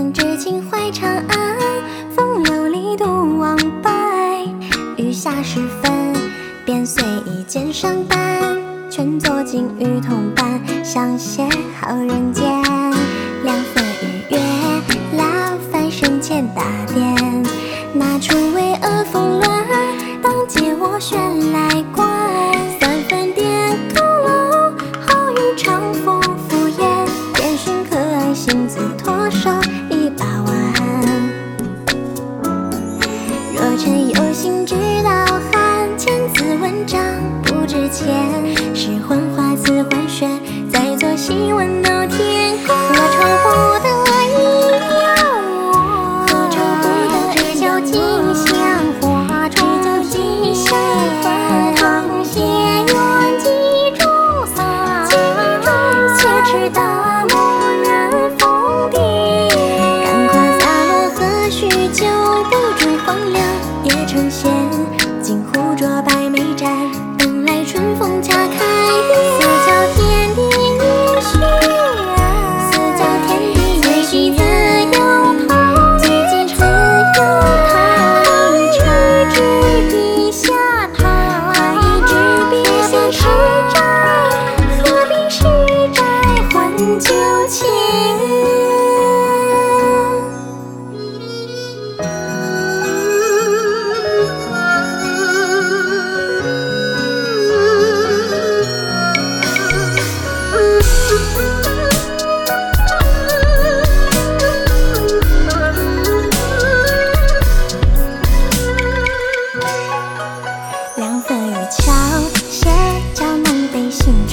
明知情怀长安，风流里独往白。雨下时分，便随意肩上担，全作金玉同伴，相携好人间。两分日月，劳烦身前大典，拿出巍峨峰峦，当借我悬来观。文章不值钱。是幻花似幻雪，在作戏问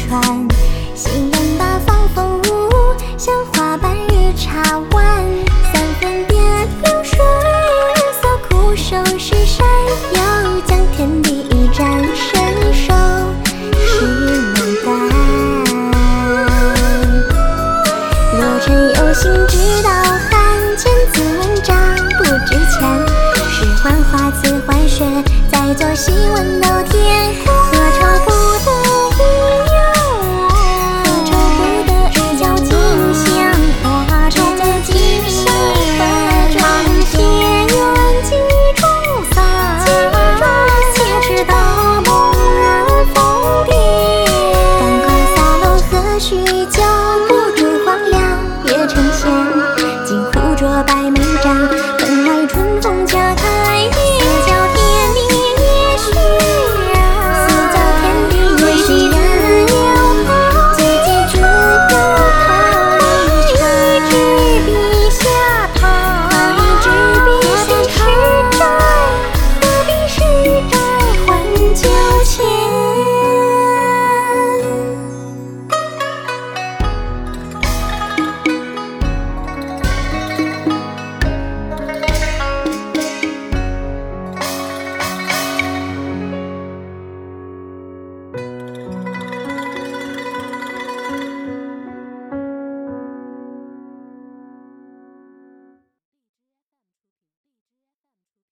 船。行人八方风物，像花瓣日茶碗。三分别流水，扫枯瘦石山。又将天地一展，伸手是牡丹。若尘有心知道寒，千字文章不值钱。是幻花似幻雪，在作戏问到天。